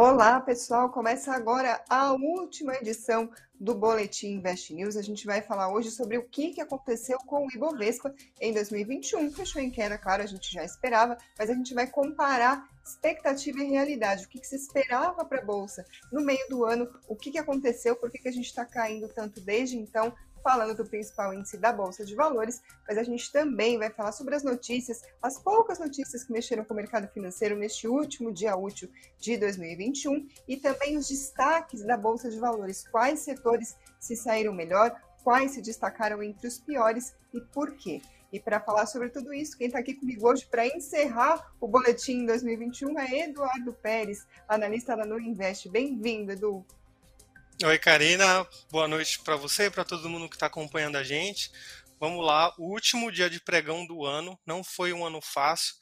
Olá, pessoal! Começa agora a última edição do Boletim Invest News. A gente vai falar hoje sobre o que aconteceu com o Ibovespa em 2021. Fechou em queda, claro, a gente já esperava, mas a gente vai comparar expectativa e realidade. O que, se esperava para a Bolsa no meio do ano, o que, aconteceu, por que, que a gente está caindo tanto desde então, falando do principal índice da Bolsa de Valores, mas a gente também vai falar sobre as notícias, as poucas notícias que mexeram com o mercado financeiro neste último dia útil de 2021 e também os destaques da Bolsa de Valores, quais setores se saíram melhor, quais se destacaram entre os piores e por quê. E para falar sobre tudo isso, quem está aqui comigo hoje para encerrar o boletim 2021 é Eduardo Pérez, analista da Nu Invest. Bem-vindo, Edu. Oi, Karina. Boa noite para você e para todo mundo que está acompanhando a gente. Vamos lá, o último dia de pregão do ano não foi um ano fácil.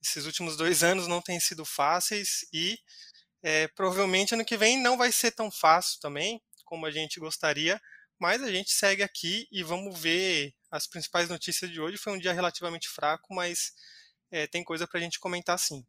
Esses últimos dois anos não têm sido fáceis e é, provavelmente ano que vem não vai ser tão fácil também como a gente gostaria, mas a gente segue aqui e vamos ver as principais notícias de hoje. Foi um dia relativamente fraco, mas é, tem coisa para a gente comentar sim.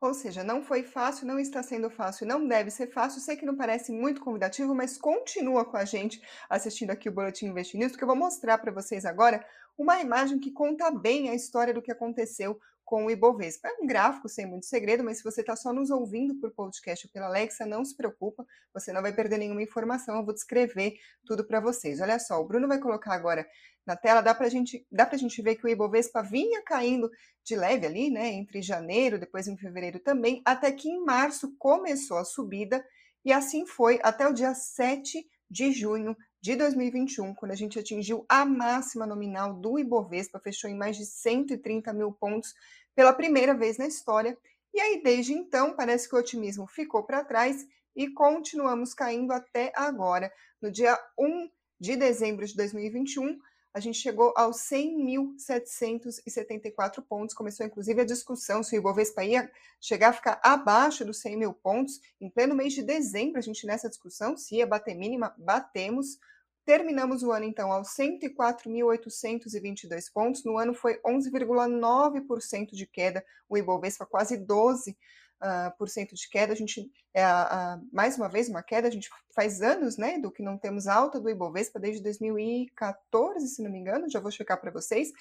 Ou seja, não foi fácil, não está sendo fácil, não deve ser fácil. Sei que não parece muito convidativo, mas continua com a gente assistindo aqui o Boletim Invest News, porque eu vou mostrar para vocês agora uma imagem que conta bem a história do que aconteceu com o Ibovespa. É um gráfico sem muito segredo, mas se você está só nos ouvindo por podcast ou pela Alexa, não se preocupa, você não vai perder nenhuma informação, eu vou descrever tudo para vocês. Olha só, o Bruno vai colocar agora na tela, dá para gente, dá a gente ver que o Ibovespa vinha caindo de leve ali, né, entre janeiro, depois em fevereiro também, até que em março começou a subida, e assim foi até o dia 7 de junho de 2021, quando a gente atingiu a máxima nominal do Ibovespa, fechou em mais de 130 mil pontos pela primeira vez na história, e aí desde então parece que o otimismo ficou para trás e continuamos caindo até agora. No dia 1 de dezembro de 2021, a gente chegou aos 100.774 pontos. Começou, inclusive, a discussão se o Ibovespa ia chegar a ficar abaixo dos 100 mil pontos. Em pleno mês de dezembro, a gente nessa discussão, se ia bater mínima, batemos. Terminamos o ano, então, aos 104.822 pontos. No ano foi 11,9% de queda, o Ibovespa quase 12% uh, por cento de queda. A gente, é a, a, mais uma vez, uma queda. A gente faz anos, né, do que não temos alta do Ibovespa desde 2014, se não me engano. Já vou checar para vocês.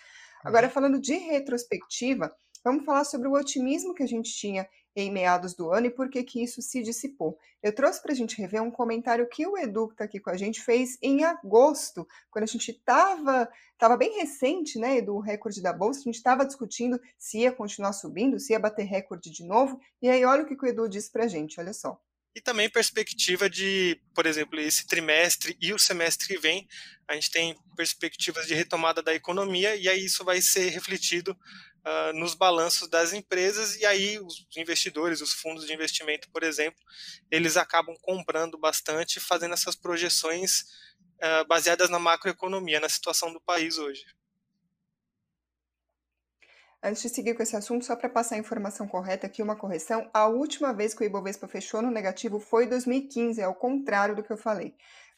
Agora, uhum. falando de retrospectiva, vamos falar sobre o otimismo que a gente tinha em meados do ano e por que que isso se dissipou. Eu trouxe para a gente rever um comentário que o Edu, que está aqui com a gente, fez em agosto, quando a gente estava tava bem recente, né, do recorde da Bolsa, a gente estava discutindo se ia continuar subindo, se ia bater recorde de novo, e aí olha o que o Edu disse para a gente, olha só e também perspectiva de, por exemplo, esse trimestre e o semestre que vem, a gente tem perspectivas de retomada da economia e aí isso vai ser refletido uh, nos balanços das empresas e aí os investidores, os fundos de investimento, por exemplo, eles acabam comprando bastante, fazendo essas projeções uh, baseadas na macroeconomia, na situação do país hoje. Antes de seguir com esse assunto, só para passar a informação correta aqui, uma correção. A última vez que o Ibovespa fechou no negativo foi em 2015, é ao contrário do que eu falei.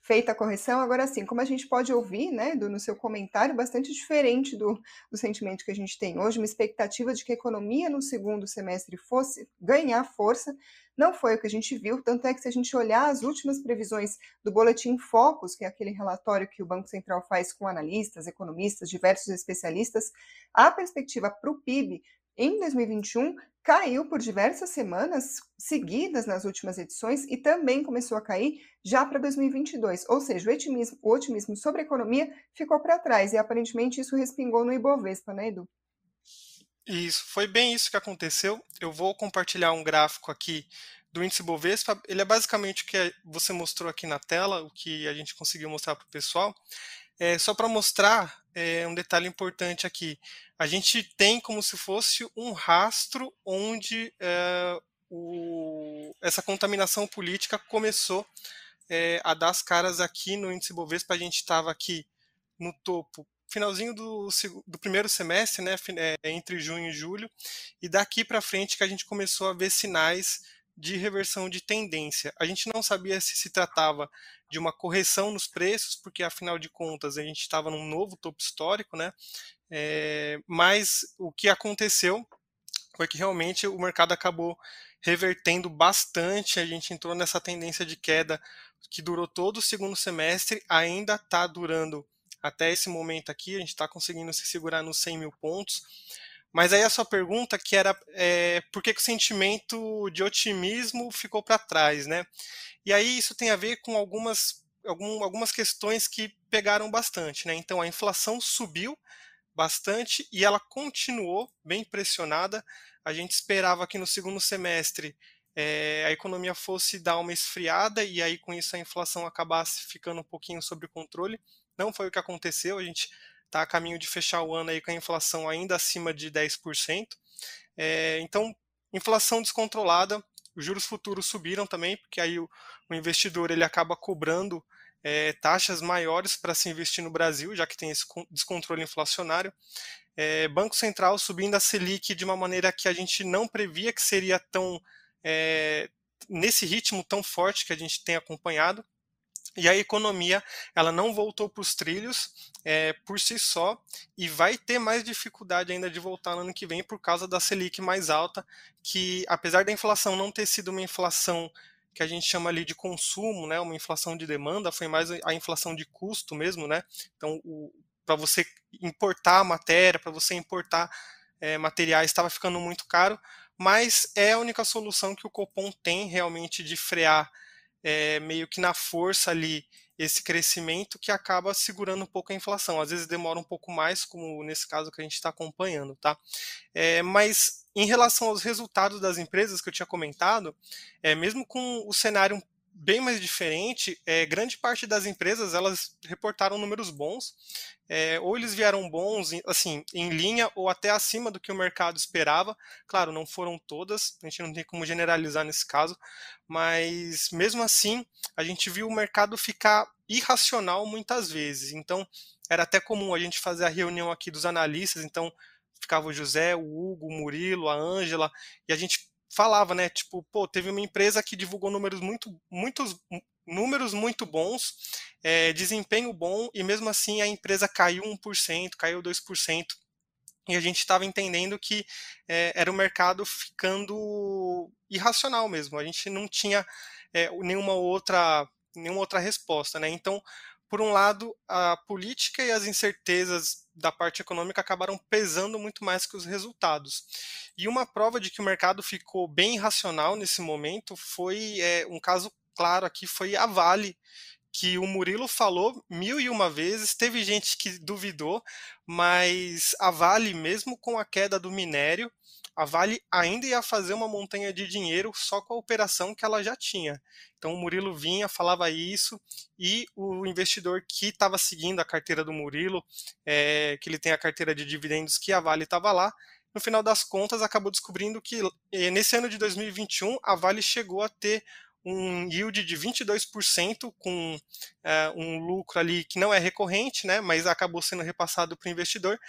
Feita a correção, agora sim, como a gente pode ouvir, né, do, no seu comentário, bastante diferente do, do sentimento que a gente tem hoje, uma expectativa de que a economia no segundo semestre fosse ganhar força, não foi o que a gente viu, tanto é que se a gente olhar as últimas previsões do Boletim Focus, que é aquele relatório que o Banco Central faz com analistas, economistas, diversos especialistas, a perspectiva para o PIB em 2021 caiu por diversas semanas seguidas nas últimas edições e também começou a cair já para 2022. Ou seja, o otimismo, o otimismo sobre a economia ficou para trás e aparentemente isso respingou no Ibovespa, né, Edu? Isso, foi bem isso que aconteceu. Eu vou compartilhar um gráfico aqui do índice Bovespa. Ele é basicamente o que você mostrou aqui na tela, o que a gente conseguiu mostrar para o pessoal. É, só para mostrar é, um detalhe importante aqui. A gente tem como se fosse um rastro onde é, o, essa contaminação política começou é, a dar as caras aqui no índice Bovespa. A gente estava aqui no topo finalzinho do, do primeiro semestre, né, entre junho e julho, e daqui para frente que a gente começou a ver sinais de reversão de tendência. A gente não sabia se se tratava de uma correção nos preços, porque afinal de contas a gente estava num novo topo histórico, né? É, mas o que aconteceu foi que realmente o mercado acabou revertendo bastante, a gente entrou nessa tendência de queda que durou todo o segundo semestre, ainda está durando até esse momento aqui, a gente está conseguindo se segurar nos 100 mil pontos. Mas aí a sua pergunta que era é, por que, que o sentimento de otimismo ficou para trás, né? E aí isso tem a ver com algumas, algum, algumas questões que pegaram bastante, né? Então a inflação subiu bastante e ela continuou bem pressionada. A gente esperava que no segundo semestre é, a economia fosse dar uma esfriada e aí com isso a inflação acabasse ficando um pouquinho sob controle. Não foi o que aconteceu, a gente está a caminho de fechar o ano aí com a inflação ainda acima de 10%. É, então, inflação descontrolada, os juros futuros subiram também, porque aí o, o investidor ele acaba cobrando é, taxas maiores para se investir no Brasil, já que tem esse descontrole inflacionário. É, Banco Central subindo a Selic de uma maneira que a gente não previa que seria tão é, nesse ritmo tão forte que a gente tem acompanhado e a economia ela não voltou para os trilhos é, por si só e vai ter mais dificuldade ainda de voltar no ano que vem por causa da Selic mais alta, que apesar da inflação não ter sido uma inflação que a gente chama ali de consumo, né, uma inflação de demanda, foi mais a inflação de custo mesmo, né? Então, para você importar matéria, para você importar é, materiais, estava ficando muito caro, mas é a única solução que o Copom tem realmente de frear é, meio que na força ali esse crescimento que acaba segurando um pouco a inflação. Às vezes demora um pouco mais, como nesse caso que a gente está acompanhando, tá? É, mas em relação aos resultados das empresas que eu tinha comentado, é, mesmo com o cenário bem mais diferente, é, grande parte das empresas elas reportaram números bons, é, ou eles vieram bons, assim, em linha ou até acima do que o mercado esperava. Claro, não foram todas, a gente não tem como generalizar nesse caso, mas mesmo assim a gente viu o mercado ficar irracional muitas vezes. Então era até comum a gente fazer a reunião aqui dos analistas, então ficava o José, o Hugo, o Murilo, a Ângela, e a gente falava, né? Tipo, pô, teve uma empresa que divulgou números muito, muitos números muito bons, é, desempenho bom, e mesmo assim a empresa caiu 1%, caiu 2%. E a gente estava entendendo que é, era o mercado ficando irracional mesmo. A gente não tinha é, nenhuma outra nenhuma outra resposta, né? Então, por um lado, a política e as incertezas da parte econômica acabaram pesando muito mais que os resultados. E uma prova de que o mercado ficou bem irracional nesse momento foi é, um caso claro aqui, foi a Vale, que o Murilo falou mil e uma vezes, teve gente que duvidou, mas a Vale, mesmo com a queda do minério, a Vale ainda ia fazer uma montanha de dinheiro só com a operação que ela já tinha. Então o Murilo vinha, falava isso, e o investidor que estava seguindo a carteira do Murilo, é, que ele tem a carteira de dividendos que a Vale estava lá, no final das contas acabou descobrindo que eh, nesse ano de 2021 a Vale chegou a ter um yield de 22% com é, um lucro ali que não é recorrente, né, mas acabou sendo repassado para o investidor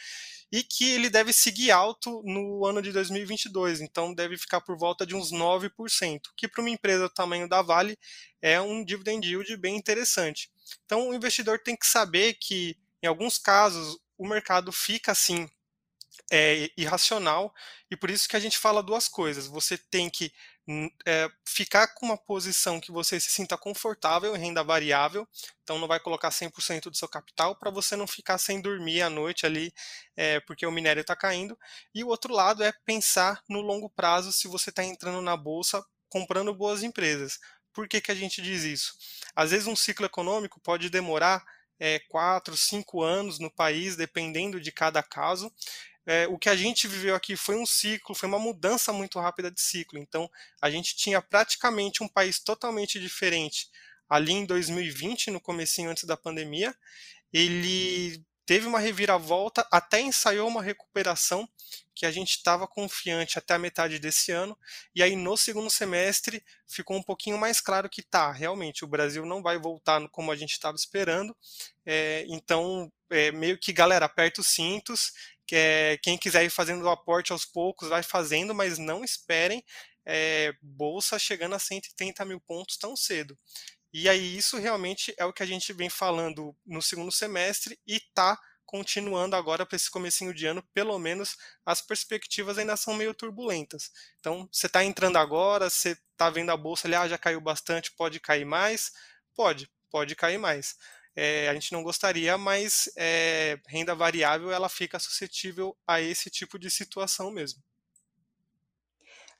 e que ele deve seguir alto no ano de 2022, então deve ficar por volta de uns 9%, que para uma empresa do tamanho da Vale é um dividend yield bem interessante. Então o investidor tem que saber que em alguns casos o mercado fica assim é, irracional e por isso que a gente fala duas coisas. Você tem que é, ficar com uma posição que você se sinta confortável em renda variável, então não vai colocar 100% do seu capital para você não ficar sem dormir à noite ali, é, porque o minério está caindo. E o outro lado é pensar no longo prazo se você está entrando na bolsa comprando boas empresas. Por que, que a gente diz isso? Às vezes um ciclo econômico pode demorar é, quatro, cinco anos no país, dependendo de cada caso é, o que a gente viveu aqui foi um ciclo, foi uma mudança muito rápida de ciclo. Então, a gente tinha praticamente um país totalmente diferente ali em 2020, no comecinho antes da pandemia. Ele teve uma reviravolta, até ensaiou uma recuperação que a gente estava confiante até a metade desse ano, e aí no segundo semestre ficou um pouquinho mais claro que tá, realmente, o Brasil não vai voltar como a gente estava esperando, é, então, é, meio que, galera, aperta os cintos, que é, quem quiser ir fazendo o aporte aos poucos, vai fazendo, mas não esperem é, bolsa chegando a 130 mil pontos tão cedo. E aí isso realmente é o que a gente vem falando no segundo semestre e está continuando agora para esse comecinho de ano, pelo menos as perspectivas ainda são meio turbulentas. Então, você está entrando agora, você está vendo a bolsa ali, ah, já caiu bastante, pode cair mais? Pode, pode cair mais. É, a gente não gostaria, mas é, renda variável ela fica suscetível a esse tipo de situação mesmo.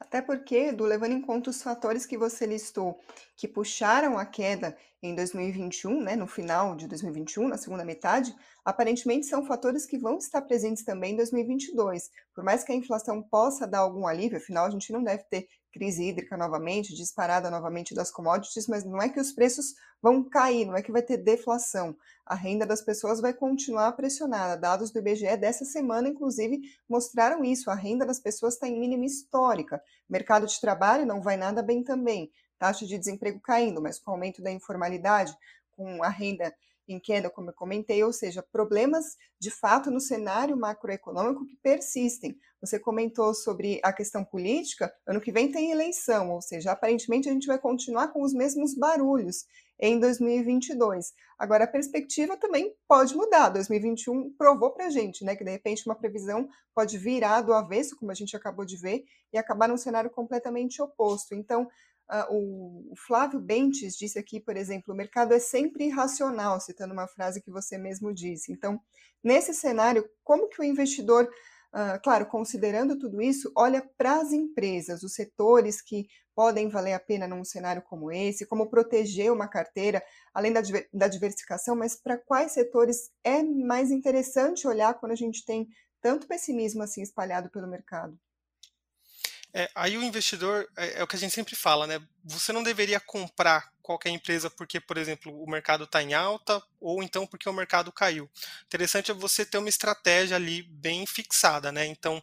Até porque, do levando em conta os fatores que você listou, que puxaram a queda em 2021, né, no final de 2021, na segunda metade, aparentemente são fatores que vão estar presentes também em 2022. Por mais que a inflação possa dar algum alívio, afinal a gente não deve ter crise hídrica novamente, disparada novamente das commodities, mas não é que os preços vão cair, não é que vai ter deflação. A renda das pessoas vai continuar pressionada. Dados do IBGE dessa semana, inclusive, mostraram isso. A renda das pessoas está em mínima histórica. Mercado de trabalho não vai nada bem também. Taxa de desemprego caindo, mas com o aumento da informalidade, com a renda em queda, como eu comentei, ou seja, problemas de fato no cenário macroeconômico que persistem. Você comentou sobre a questão política, ano que vem tem eleição, ou seja, aparentemente a gente vai continuar com os mesmos barulhos em 2022. Agora, a perspectiva também pode mudar. 2021 provou para a gente, né, que de repente uma previsão pode virar do avesso, como a gente acabou de ver, e acabar num cenário completamente oposto. Então, o, Flávio Bentes disse aqui, por exemplo, o mercado é sempre irracional, citando uma frase que você mesmo disse. Então, nesse cenário, como que o investidor Uh, claro, considerando tudo isso, olha para as empresas, os setores que podem valer a pena num cenário como esse, como proteger uma carteira, além da, da diversificação, mas para quais setores é mais interessante olhar quando a gente tem tanto pessimismo assim espalhado pelo mercado? É, aí o investidor, é, é, o que a gente sempre fala, né? Você não deveria comprar qualquer empresa porque, por exemplo, o mercado está em alta ou então porque o mercado caiu. Interessante é você ter uma estratégia ali bem fixada, né? Então,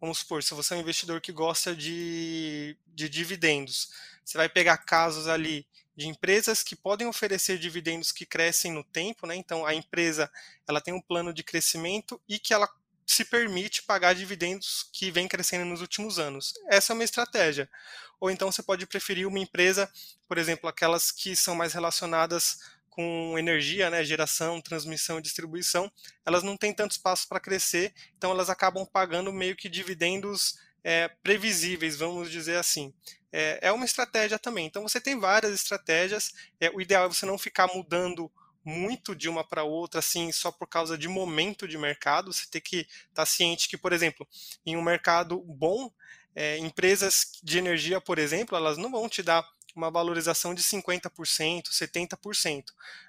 vamos supor, se você é um investidor que gosta de, de dividendos, você vai pegar casos ali de empresas que podem oferecer dividendos que crescem no tempo, né? Então a empresa ela tem um plano de crescimento e que ela se permite pagar dividendos que vem crescendo nos últimos anos. Essa é uma estratégia. Ou então você pode preferir uma empresa, por exemplo, aquelas que são mais relacionadas com energia, né, geração, transmissão e distribuição, elas não têm tanto espaço para crescer, então elas acabam pagando meio que dividendos é, previsíveis, vamos dizer assim. É, é, uma estratégia também. Então você tem várias estratégias. É, o ideal é você não ficar mudando muito de uma para outra, assim, só por causa de momento de mercado. Você tem que estar tá ciente que, por exemplo, em um mercado bom, é, empresas de energia, por exemplo, elas não vão te dar uma valorização de 50%, 70%.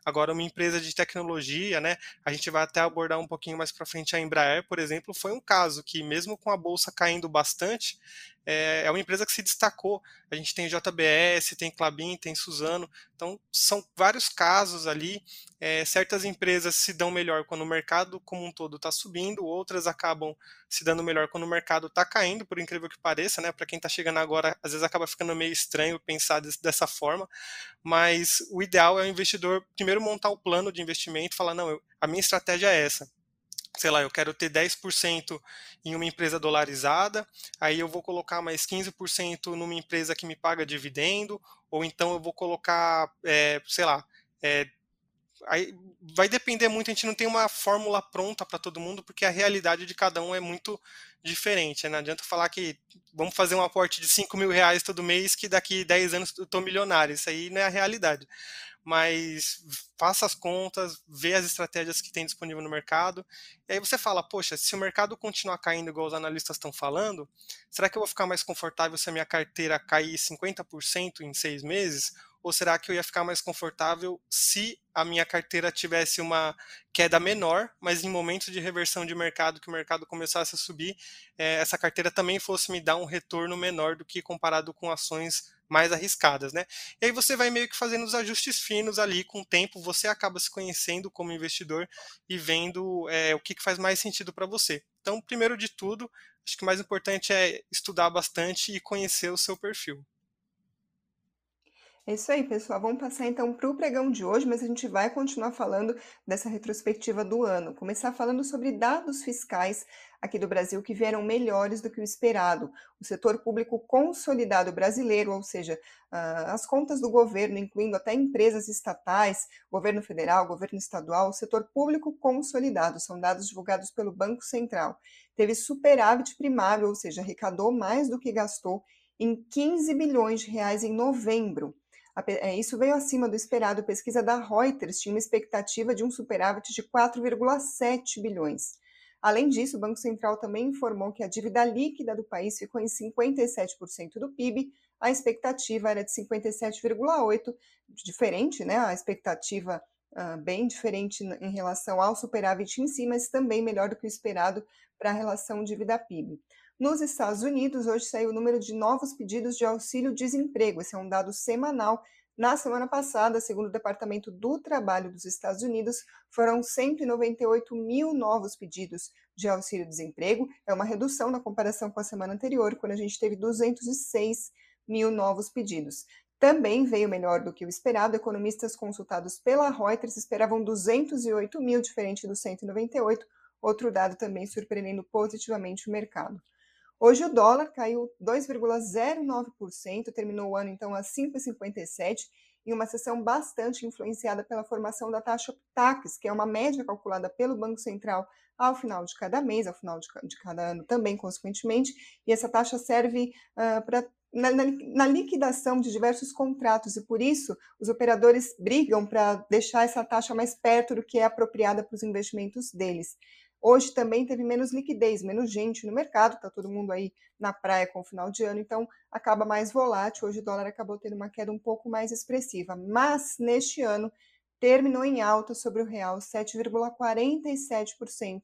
Agora, uma empresa de tecnologia, né, a gente vai até abordar um pouquinho mais para frente a Embraer, por exemplo, foi um caso que, mesmo com a bolsa caindo bastante, é, é uma empresa que se destacou. A gente tem JBS, tem Clabin, tem Suzano. Então, são vários casos ali. É, certas empresas se dão melhor quando o mercado como um todo está subindo, outras acabam se dando melhor quando o mercado está caindo, por incrível que pareça, né? Para quem está chegando agora, às vezes acaba ficando meio estranho pensar dessa forma, mas o ideal é o investidor primeiro montar o plano de investimento e falar: não, eu, a minha estratégia é essa sei lá, eu quero ter 10% em uma empresa dolarizada, aí eu vou colocar mais 15% numa empresa que me paga dividendo, ou então eu vou colocar, é, sei lá, é, aí vai depender muito, a gente não tem uma fórmula pronta para todo mundo, porque a realidade de cada um é muito diferente. Né? Não adianta falar que vamos fazer um aporte de 5 mil reais todo mês, que daqui 10 anos eu estou milionário. Isso aí não é a realidade mas faça as contas, vê as estratégias que tem disponível no mercado, e aí você fala, poxa, se o mercado continuar caindo igual os analistas estão falando, será que eu vou ficar mais confortável se a minha carteira cair 50% em seis meses? Ou será que eu ia ficar mais confortável se a minha carteira tivesse uma queda menor, mas em momentos de reversão de mercado, que o mercado começasse a subir, eh, essa carteira também fosse me dar um retorno menor do que comparado com ações mais arriscadas, né? E aí você vai meio que fazendo os ajustes finos ali com o tempo, você acaba se conhecendo como investidor e vendo é, o que, que faz mais sentido para você. Então, primeiro de tudo, acho que o mais importante é estudar bastante e conhecer o seu perfil. É isso aí, pessoal. Vamos passar então para o pregão de hoje, mas a gente vai continuar falando dessa retrospectiva do ano. Começar falando sobre dados fiscais aqui do Brasil que vieram melhores do que o esperado. O setor público consolidado brasileiro, ou seja, as contas do governo, incluindo até empresas estatais, governo federal, governo estadual, o setor público consolidado, são dados divulgados pelo Banco Central. Teve superávit primário, ou seja, arrecadou mais do que gastou em 15 bilhões de reais em novembro. É, isso veio acima do esperado. Pesquisa da Reuters tinha uma expectativa de um superávit de 4,7 bilhões. Além disso, o Banco Central também informou que a dívida líquida do país ficou em 57% do PIB, a expectativa era de 57,8%, diferente, né? A expectativa uh, bem diferente em relação ao superávit em si, mas também melhor do que o esperado para a relação dívida-PIB. Nos Estados Unidos, hoje saiu o número de novos pedidos de auxílio-desemprego. Esse é um dado semanal na semana passada, segundo o Departamento do Trabalho dos Estados Unidos, foram 198 mil novos pedidos de auxílio-desemprego. É uma redução na comparação com a semana anterior, quando a gente teve 206 mil novos pedidos. Também veio melhor do que o esperado. Economistas consultados pela Reuters esperavam 208 mil, diferente dos 198. Outro dado também surpreendendo positivamente o mercado. Hoje o dólar caiu 2,09%, terminou o ano então a 5,57 em uma sessão bastante influenciada pela formação da taxa PTAX, que é uma média calculada pelo Banco Central ao final de cada mês, ao final de, de cada ano também, consequentemente, e essa taxa serve uh, para na, na, na, liquidação de diversos contratos e por isso os operadores brigam para deixar essa taxa mais perto do que é apropriada para os investimentos deles. Hoje também teve menos liquidez, menos gente no mercado, está todo mundo aí na praia com o final de ano, então acaba mais volátil. Hoje o dólar acabou tendo uma queda um pouco mais expressiva, mas neste ano terminou em alta sobre o real, 7,47%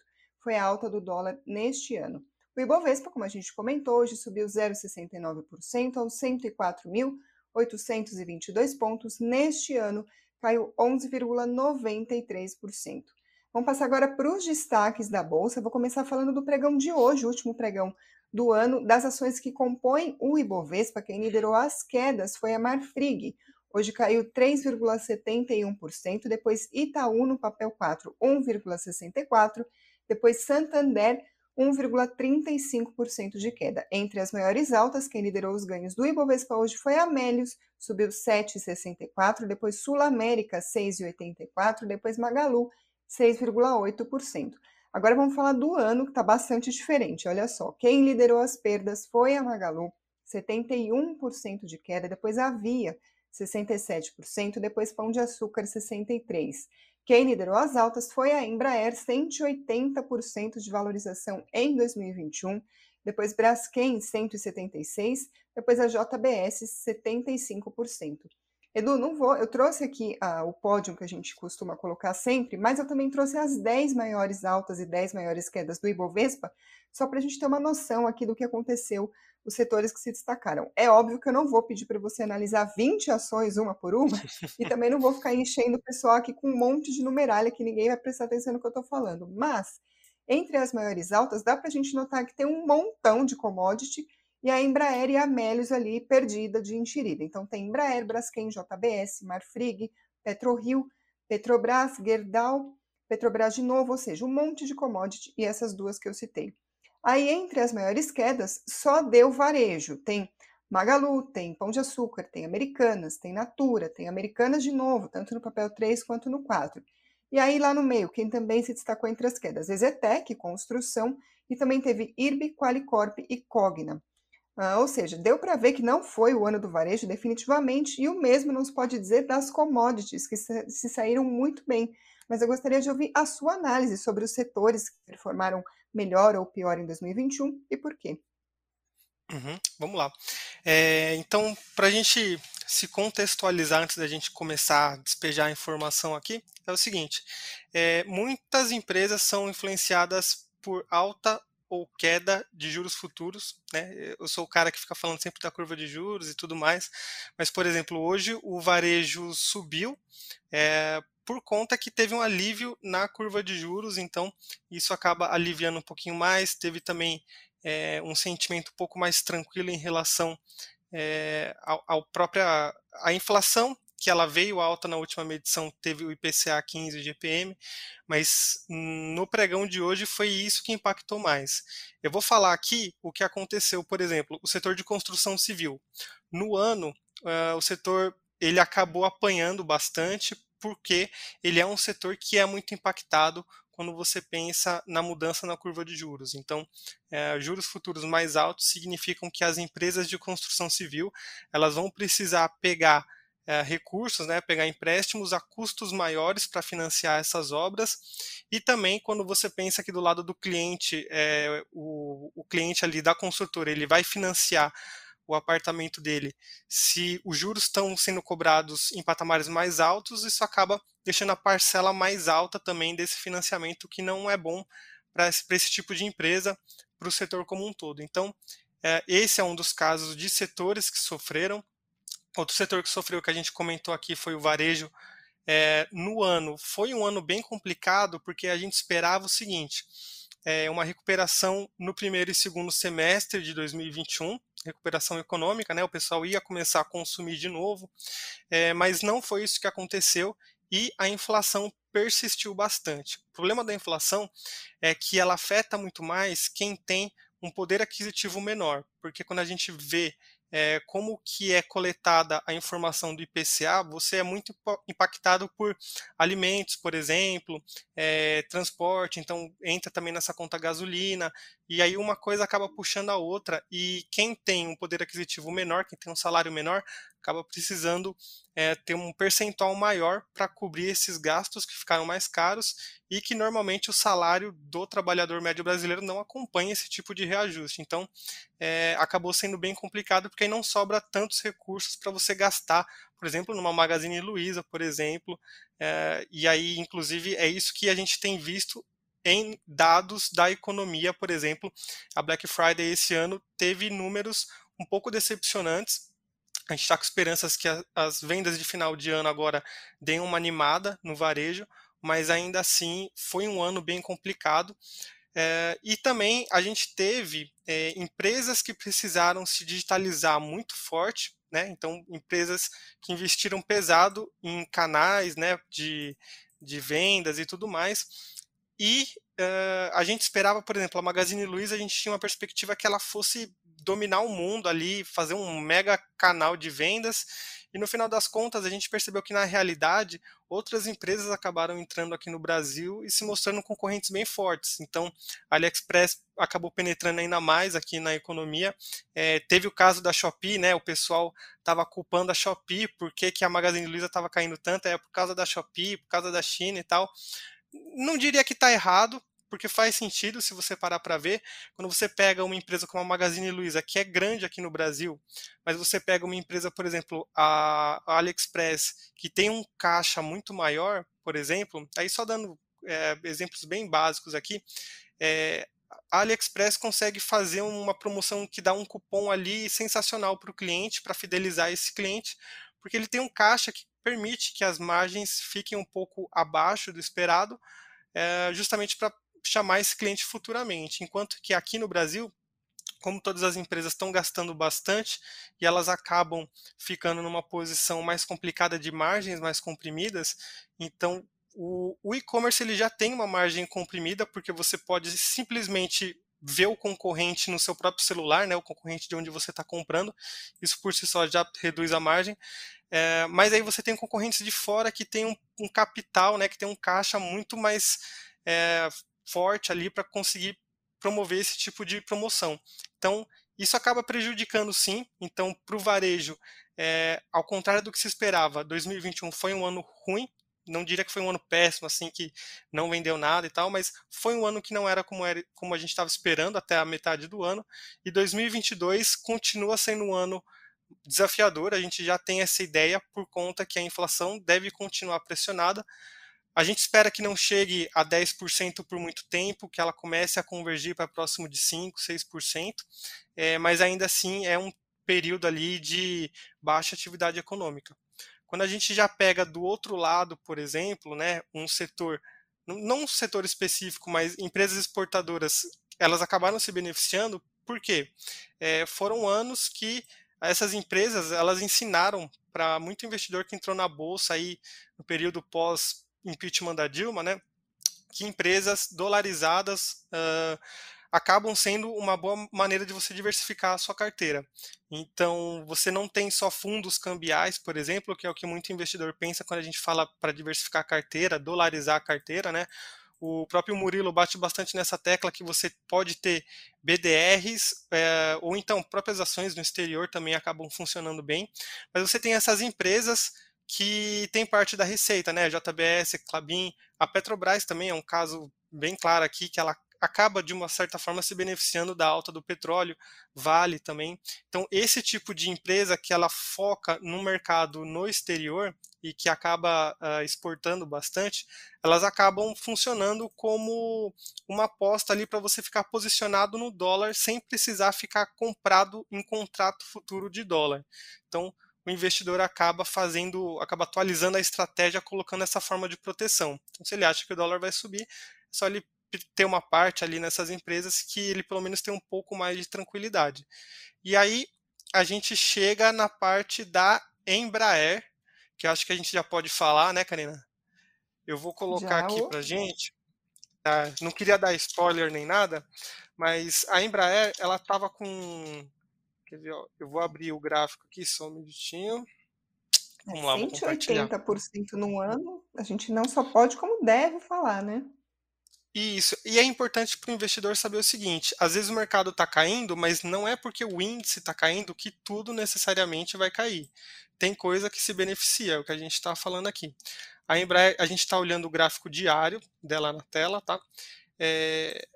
foi a alta do dólar neste ano. O Ibovespa, como a gente comentou, hoje subiu 0,69% aos 104.822 pontos. Neste ano, caiu 11,93%. Vamos passar agora para os destaques da Bolsa. Vou começar falando do pregão de hoje, o último pregão do ano, das ações que compõem o Ibovespa. Quem liderou as quedas foi a Marfrig. Hoje caiu 3,71%, depois Itaú no papel 4, 1,64%, depois Santander, 1,35% de queda. Entre as maiores altas, quem liderou os ganhos do Ibovespa hoje foi a Amélios, subiu 7,64%, depois Sul América, 6,84%, depois Magalu, 6,8%. Agora vamos falar do ano, que está bastante diferente. Olha só, quem liderou as perdas foi a Magalu, 71% de queda, depois a Via, 67%, depois Pão de Açúcar, 63%. Quem liderou as altas foi a Embraer, 180% de valorização em 2021, depois Braskem, 176%, depois a JBS, 75%. Edu, não vou. Eu trouxe aqui ah, o pódio que a gente costuma colocar sempre, mas eu também trouxe as 10 maiores altas e 10 maiores quedas do Ibovespa, só para a gente ter uma noção aqui do que aconteceu, os setores que se destacaram. É óbvio que eu não vou pedir para você analisar 20 ações uma por uma, e também não vou ficar enchendo o pessoal aqui com um monte de numeralha que ninguém vai prestar atenção no que eu estou falando. Mas, entre as maiores altas, dá para a gente notar que tem um montão de commodity e a Embraer e a Amélios ali perdida de enxerida. Então tem Embraer, Braskem, JBS, Marfrig, PetroRio, Petrobras, Gerdau, Petrobras de novo, ou seja, um monte de commodity e essas duas que eu citei. Aí entre as maiores quedas só deu varejo. Tem Magalu, tem Pão de Açúcar, tem Americanas, tem Natura, tem Americanas de novo, tanto no papel 3 quanto no 4. E aí lá no meio, quem também se destacou entre as quedas? Exetec, Construção, e também teve IRB, Qualicorp e Cogna. Ah, ou seja, deu para ver que não foi o ano do varejo definitivamente, e o mesmo não se pode dizer das commodities, que se, saíram muito bem. Mas eu gostaria de ouvir a sua análise sobre os setores que performaram melhor ou pior em 2021 e por quê. Uhum, vamos lá. É, então, para a gente se contextualizar antes da gente começar a despejar a informação aqui, é o seguinte: é, muitas empresas são influenciadas por alta ou queda de juros futuros. Né? Eu sou o cara que fica falando sempre da curva de juros e tudo mais, mas, por exemplo, hoje o varejo subiu é, por conta que teve um alívio na curva de juros, então isso acaba aliviando um pouquinho mais. Teve também é, um sentimento um pouco mais tranquilo em relação é, ao, ao própria a inflação que ela veio alta na última medição, teve o IPCA 15 e o GPM, mas no pregão de hoje foi isso que impactou mais. Eu vou falar aqui o que aconteceu, por exemplo, o setor de construção civil. No ano, uh, o setor ele acabou apanhando bastante porque ele é um setor que é muito impactado quando você pensa na mudança na curva de juros. Então, juros futuros mais altos significam que as empresas de construção civil elas vão precisar pegar é, recursos, né, pegar empréstimos a custos maiores para financiar essas obras. E também quando você pensa que do lado do cliente, é, o, o cliente ali da construtora, ele vai financiar o apartamento dele, se os juros estão sendo cobrados em patamares mais altos, isso acaba deixando a parcela mais alta também desse financiamento, que não é bom para esse, esse, tipo de empresa, para o setor como um todo. Então, é, esse é um dos casos de setores que sofreram. Outro setor que sofreu, que a gente comentou aqui, foi o varejo. É, no ano, foi um ano bem complicado, porque a gente esperava o seguinte: é, uma recuperação no primeiro e segundo semestre de 2021, recuperação econômica, né? O pessoal ia começar a consumir de novo, é, mas não foi isso que aconteceu e a inflação persistiu bastante. O problema da inflação é que ela afeta muito mais quem tem um poder aquisitivo menor, porque quando a gente vê é, como que é coletada a informação do IPCA, você é muito impactado por alimentos, por exemplo, é, transporte, então entra também nessa conta gasolina, e aí uma coisa acaba puxando a outra, e quem tem um poder aquisitivo menor, quem tem um salário menor, acaba precisando é, ter um percentual maior para cobrir esses gastos que ficaram mais caros e que normalmente o salário do trabalhador médio brasileiro não acompanha esse tipo de reajuste. Então, é, acabou sendo bem complicado porque aí não sobra tantos recursos para você gastar, por exemplo, numa Magazine Luiza, por exemplo. É, e aí, inclusive, é isso que a gente tem visto em dados da economia, por exemplo, a Black Friday esse ano teve números um pouco decepcionantes a gente está com esperanças que as vendas de final de ano agora deem uma animada no varejo, mas ainda assim foi um ano bem complicado. É, e também a gente teve é, empresas que precisaram se digitalizar muito forte, né? então empresas que investiram pesado em canais né, de, de vendas e tudo mais. E uh, a gente esperava, por exemplo, a Magazine Luiza, a gente tinha uma perspectiva que ela fosse dominar o mundo ali, fazer um mega canal de vendas. E no final das contas, a gente percebeu que na realidade outras empresas acabaram entrando aqui no Brasil e se mostrando concorrentes bem fortes. Então, a AliExpress acabou penetrando ainda mais aqui na economia. É, teve o caso da Shopee, né? O pessoal estava culpando a Shopee, por que, que a Magazine Luiza estava caindo tanto? É por causa da Shopee, por causa da China e tal. Não diria que está errado, porque faz sentido se você parar para ver. Quando você pega uma empresa como a Magazine Luiza, que é grande aqui no Brasil, mas você pega uma empresa, por exemplo, a AliExpress, que tem um caixa muito maior, por exemplo, aí só dando é, exemplos bem básicos aqui, é, a AliExpress consegue fazer uma promoção que dá um cupom ali sensacional para o cliente, para fidelizar esse cliente, porque ele tem um caixa que permite que as margens fiquem um pouco abaixo do esperado, é, justamente para chamar esse cliente futuramente. Enquanto que aqui no Brasil, como todas as empresas estão gastando bastante e elas acabam ficando numa posição mais complicada de margens mais comprimidas, então o, o e-commerce ele já tem uma margem comprimida porque você pode simplesmente ver o concorrente no seu próprio celular, né, o concorrente de onde você está comprando, isso por si só já reduz a margem. É, mas aí você tem concorrentes de fora que tem um, um, capital, né, que tem um caixa muito mais é, forte ali para conseguir promover esse tipo de promoção. Então, isso acaba prejudicando sim. Então, para o varejo, é, ao contrário do que se esperava, 2021 foi um ano ruim. Não diria que foi um ano péssimo, assim, que não vendeu nada e tal, mas foi um ano que não era como, era, como a gente estava esperando até a metade do ano. E 2022 continua sendo um ano desafiador. A gente já tem essa ideia por conta que a inflação deve continuar pressionada, a gente espera que não chegue a 10% por muito tempo, que ela comece a convergir para próximo de 5%, 6%, é, mas ainda assim é um período ali de baixa atividade econômica. Quando a gente já pega do outro lado, por exemplo, né, um setor, não um setor específico, mas empresas exportadoras, elas acabaram se beneficiando, por quê? É, foram anos que essas empresas elas ensinaram para muito investidor que entrou na bolsa aí no período pós impeachment da Dilma, né, que empresas dolarizadas uh, acabam sendo uma boa maneira de você diversificar a sua carteira. Então, você não tem só fundos cambiais, por exemplo, que é o que muito investidor pensa quando a gente fala para diversificar a carteira, dolarizar a carteira, né? O próprio Murilo bate bastante nessa tecla que você pode ter BDRs, é, ou então próprias ações no exterior também acabam funcionando bem, mas você tem essas empresas que tem parte da receita, né? JBS, Clabin, a Petrobras também é um caso bem claro aqui que ela acaba de uma certa forma se beneficiando da alta do petróleo, Vale também. Então esse tipo de empresa que ela foca no mercado no exterior e que acaba uh, exportando bastante, elas acabam funcionando como uma aposta ali para você ficar posicionado no dólar sem precisar ficar comprado em contrato futuro de dólar. Então o investidor acaba fazendo, acaba atualizando a estratégia, colocando essa forma de proteção. Então, se ele acha que o dólar vai subir, é só ele ter uma parte ali nessas empresas que ele pelo menos tem um pouco mais de tranquilidade. E aí a gente chega na parte da Embraer, que acho que a gente já pode falar, né, Karina? Eu vou colocar já, aqui para gente. Tá? Não queria dar spoiler nem nada, mas a Embraer ela estava com, quer ver, ó, eu vou abrir o gráfico aqui só um minutinho. Vamos lá, 180% no ano, a gente não só pode como deve falar, né? Isso. E é importante para o investidor saber o seguinte: às vezes o mercado está caindo, mas não é porque o índice está caindo que tudo necessariamente vai cair. Tem coisa que se beneficia, é o que a gente está falando aqui. A Embraer, a gente está olhando o gráfico diário dela na tela, tá? É,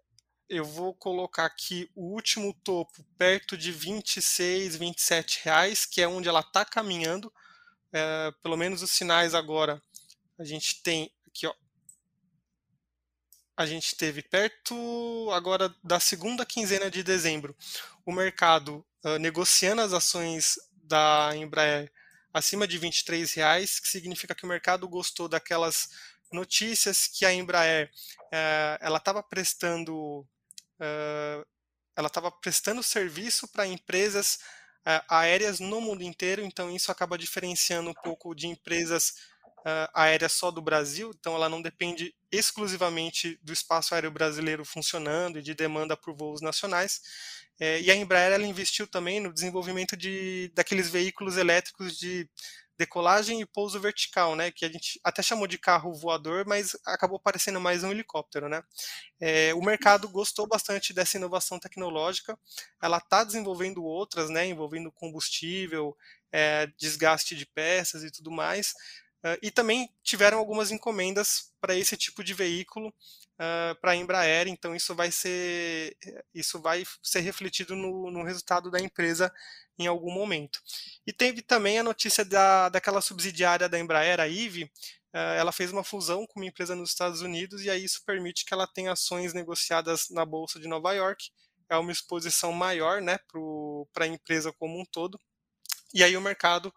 eu vou colocar aqui o último topo perto de 26, 27 reais, que é onde ela está caminhando. É, pelo menos os sinais agora a gente tem aqui, ó, a gente teve perto agora da segunda quinzena de dezembro o mercado uh, negociando as ações da Embraer acima de 23 reais, que significa que o mercado gostou daquelas notícias que a Embraer uh, ela estava prestando uh, ela estava prestando serviço para empresas aéreas no mundo inteiro, então isso acaba diferenciando um pouco de empresas aérea só do Brasil, então ela não depende exclusivamente do espaço aéreo brasileiro funcionando e de demanda por voos nacionais. É, e a Embraer ela investiu também no desenvolvimento de, daqueles veículos elétricos de decolagem e pouso vertical, né, que a gente até chamou de carro voador, mas acabou parecendo mais um helicóptero, né. É, o mercado gostou bastante dessa inovação tecnológica, ela está desenvolvendo outras, né, envolvendo combustível, é, desgaste de peças e tudo mais, Uh, e também tiveram algumas encomendas para esse tipo de veículo uh, para a Embraer, então isso vai ser isso vai ser refletido no, no, resultado da empresa em algum momento. E teve também a notícia da, daquela subsidiária da Embraer, a IVE, uh, ela fez uma fusão com uma empresa nos Estados Unidos e aí isso permite que ela tenha ações negociadas na bolsa de Nova York. É uma exposição maior, né, para a empresa como um todo. E aí o mercado,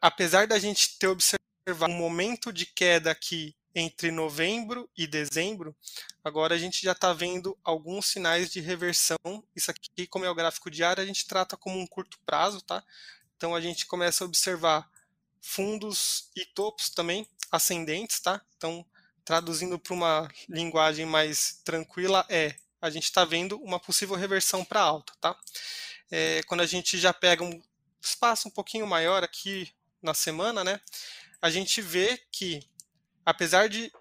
apesar da gente ter observado observar um momento de queda aqui entre novembro e dezembro, agora a gente já está vendo alguns sinais de reversão. Isso aqui, como é o gráfico diário, a gente trata como um curto prazo, tá? Então a gente começa a observar fundos e topos também ascendentes, tá? Então, traduzindo para uma linguagem mais tranquila, é a gente está vendo uma possível reversão para alta, tá? É, quando a gente já pega um espaço um pouquinho maior aqui na semana, né? A gente vê que, apesar de.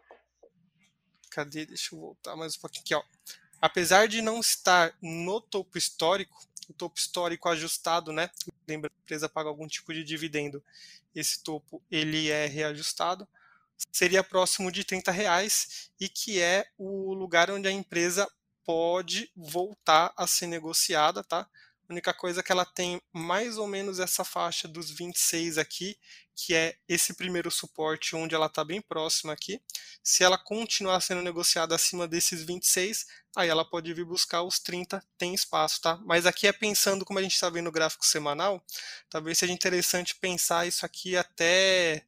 Cadê? Deixa eu voltar mais um pouquinho aqui, ó. Apesar de não estar no topo histórico, o topo histórico ajustado, né? Lembra a empresa paga algum tipo de dividendo. Esse topo ele é reajustado. Seria próximo de 30 reais e que é o lugar onde a empresa pode voltar a ser negociada, tá? A única coisa é que ela tem mais ou menos essa faixa dos 26 aqui, que é esse primeiro suporte onde ela está bem próxima aqui. Se ela continuar sendo negociada acima desses 26, aí ela pode vir buscar os 30, tem espaço, tá? Mas aqui é pensando como a gente está vendo no gráfico semanal, talvez seja interessante pensar isso aqui até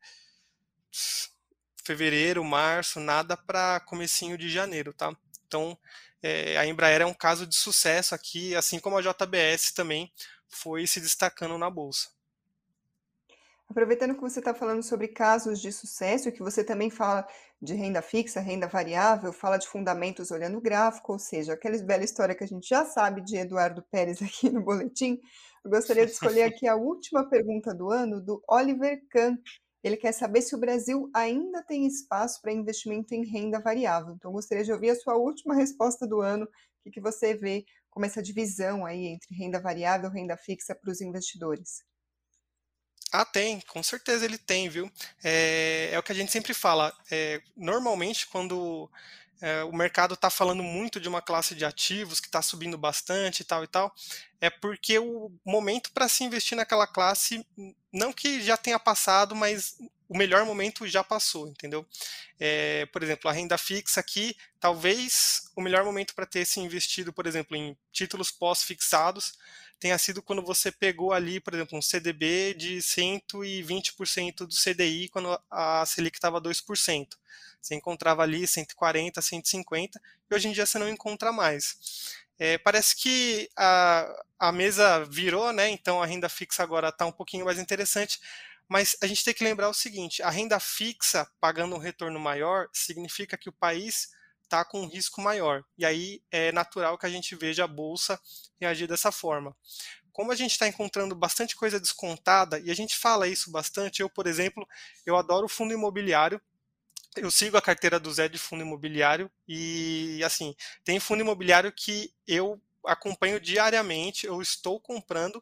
fevereiro, março, nada para comecinho de janeiro, tá? Então, é, a Embraer é um caso de sucesso aqui, assim como a JBS também foi se destacando na bolsa. Aproveitando que você está falando sobre casos de sucesso, que você também fala de renda fixa, renda variável, fala de fundamentos olhando o gráfico, ou seja, aquela velha história que a gente já sabe de Eduardo Pérez aqui no boletim, eu gostaria de escolher aqui a última pergunta do ano, do Oliver Kahn. Ele quer saber se o Brasil ainda tem espaço para investimento em renda variável. Então, gostaria de ouvir a sua última resposta do ano, o que, você vê como essa divisão aí entre renda variável e renda fixa para os investidores. Ah, tem, com certeza ele tem, viu? É, é o que a gente sempre fala. É, normalmente, quando é, o mercado está falando muito de uma classe de ativos que está subindo bastante e tal e tal, é porque o momento para se investir naquela classe, não que já tenha passado, mas o melhor momento já passou, entendeu? É, por exemplo, a renda fixa aqui, talvez o melhor momento para ter se investido, por exemplo, em títulos pós-fixados, tenha sido quando você pegou ali, por exemplo, um CDB de 120% do CDI, quando a Selic estava 2%. Você encontrava ali 140, 150, e hoje em dia você não encontra mais. É, parece que a, a mesa virou, né? Então a renda fixa agora está um pouquinho mais interessante, mas a gente tem que lembrar o seguinte: a renda fixa pagando um retorno maior significa que o país está com um risco maior. E aí é natural que a gente veja a bolsa reagir dessa forma. Como a gente está encontrando bastante coisa descontada, e a gente fala isso bastante, eu, por exemplo, eu adoro fundo imobiliário, eu sigo a carteira do Zé de fundo imobiliário e assim, tem fundo imobiliário que eu acompanho diariamente, eu estou comprando.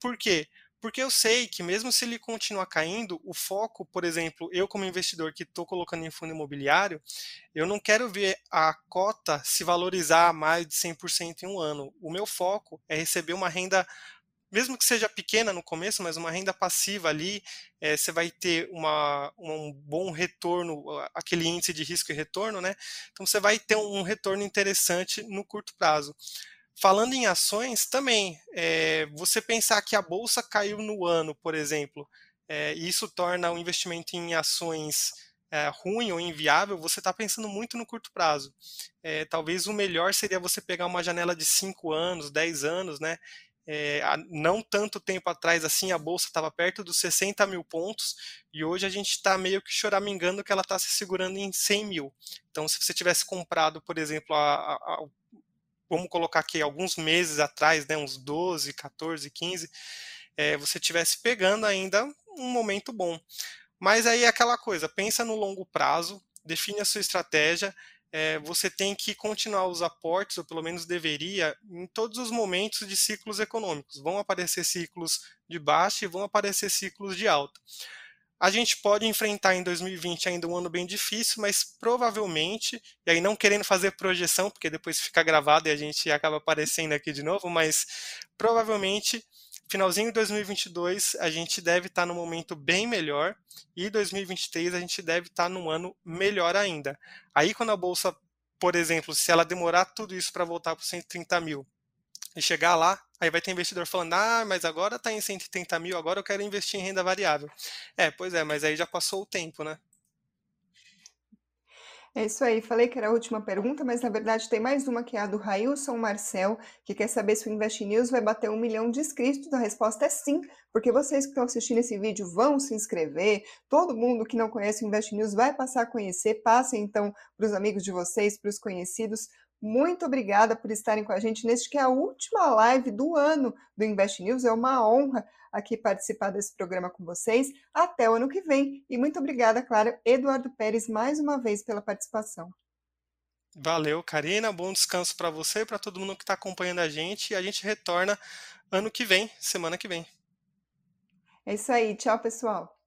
Por quê? Porque eu sei que mesmo se ele continuar caindo, o foco, por exemplo, eu como investidor que estou colocando em fundo imobiliário, eu não quero ver a cota se valorizar mais de 100% em um ano. O meu foco é receber uma renda, mesmo que seja pequena no começo, mas uma renda passiva ali, é, você vai ter uma, um bom retorno, aquele índice de risco e retorno, né? Então você vai ter um retorno interessante no curto prazo. Falando em ações, também, é, você pensar que a bolsa caiu no ano, por exemplo, é, e isso torna o investimento em ações é, ruim ou inviável, você está pensando muito no curto prazo. Talvez o melhor seria você pegar uma janela de 5 anos, 10 anos, né? Não tanto tempo atrás assim, a bolsa estava perto dos 60 mil pontos e hoje a gente está meio que choramingando que ela está se segurando em 100 mil. Então, se você tivesse comprado, por exemplo, a, a, vamos colocar aqui alguns meses atrás, né, uns 12, 14, 15, é, você tivesse pegando ainda um momento bom. Mas aí é aquela coisa, pensa no longo prazo, define a sua estratégia, é, você tem que continuar os aportes, ou pelo menos deveria, em todos os momentos de ciclos econômicos. Vão aparecer ciclos de baixa e vão aparecer ciclos de alta. A gente pode enfrentar em 2020 ainda um ano bem difícil, mas provavelmente, e aí não querendo fazer projeção, porque depois fica gravado e a gente acaba aparecendo aqui de novo, mas provavelmente finalzinho de 2022 a gente deve estar num momento bem melhor e 2023 a gente deve estar num ano melhor ainda. Aí quando a bolsa, por exemplo, se ela demorar tudo isso para voltar para 130 mil e chegar lá, aí vai ter investidor falando, ah, mas agora está em 130 mil, agora eu quero investir em renda variável. É, pois é, mas aí já passou o tempo, né? É isso aí, falei que era a última pergunta, mas na verdade tem mais uma que é a do Railson Marcel, que quer saber se o Invest News vai bater um milhão de inscritos. A resposta é sim, porque vocês que estão assistindo esse vídeo vão se inscrever, todo mundo que não conhece o Invest News vai passar a conhecer, passem então para os amigos de vocês, para os conhecidos, muito obrigada por estarem com a gente neste que é a última live do ano do Invest News. É uma honra aqui participar desse programa com vocês. Até o ano que vem. E muito obrigada, claro, Eduardo Pérez, mais uma vez pela participação. Valeu, Karina. Bom descanso para você e para todo mundo que está acompanhando a gente. E a gente retorna ano que vem, semana que vem. É isso aí. Tchau, pessoal.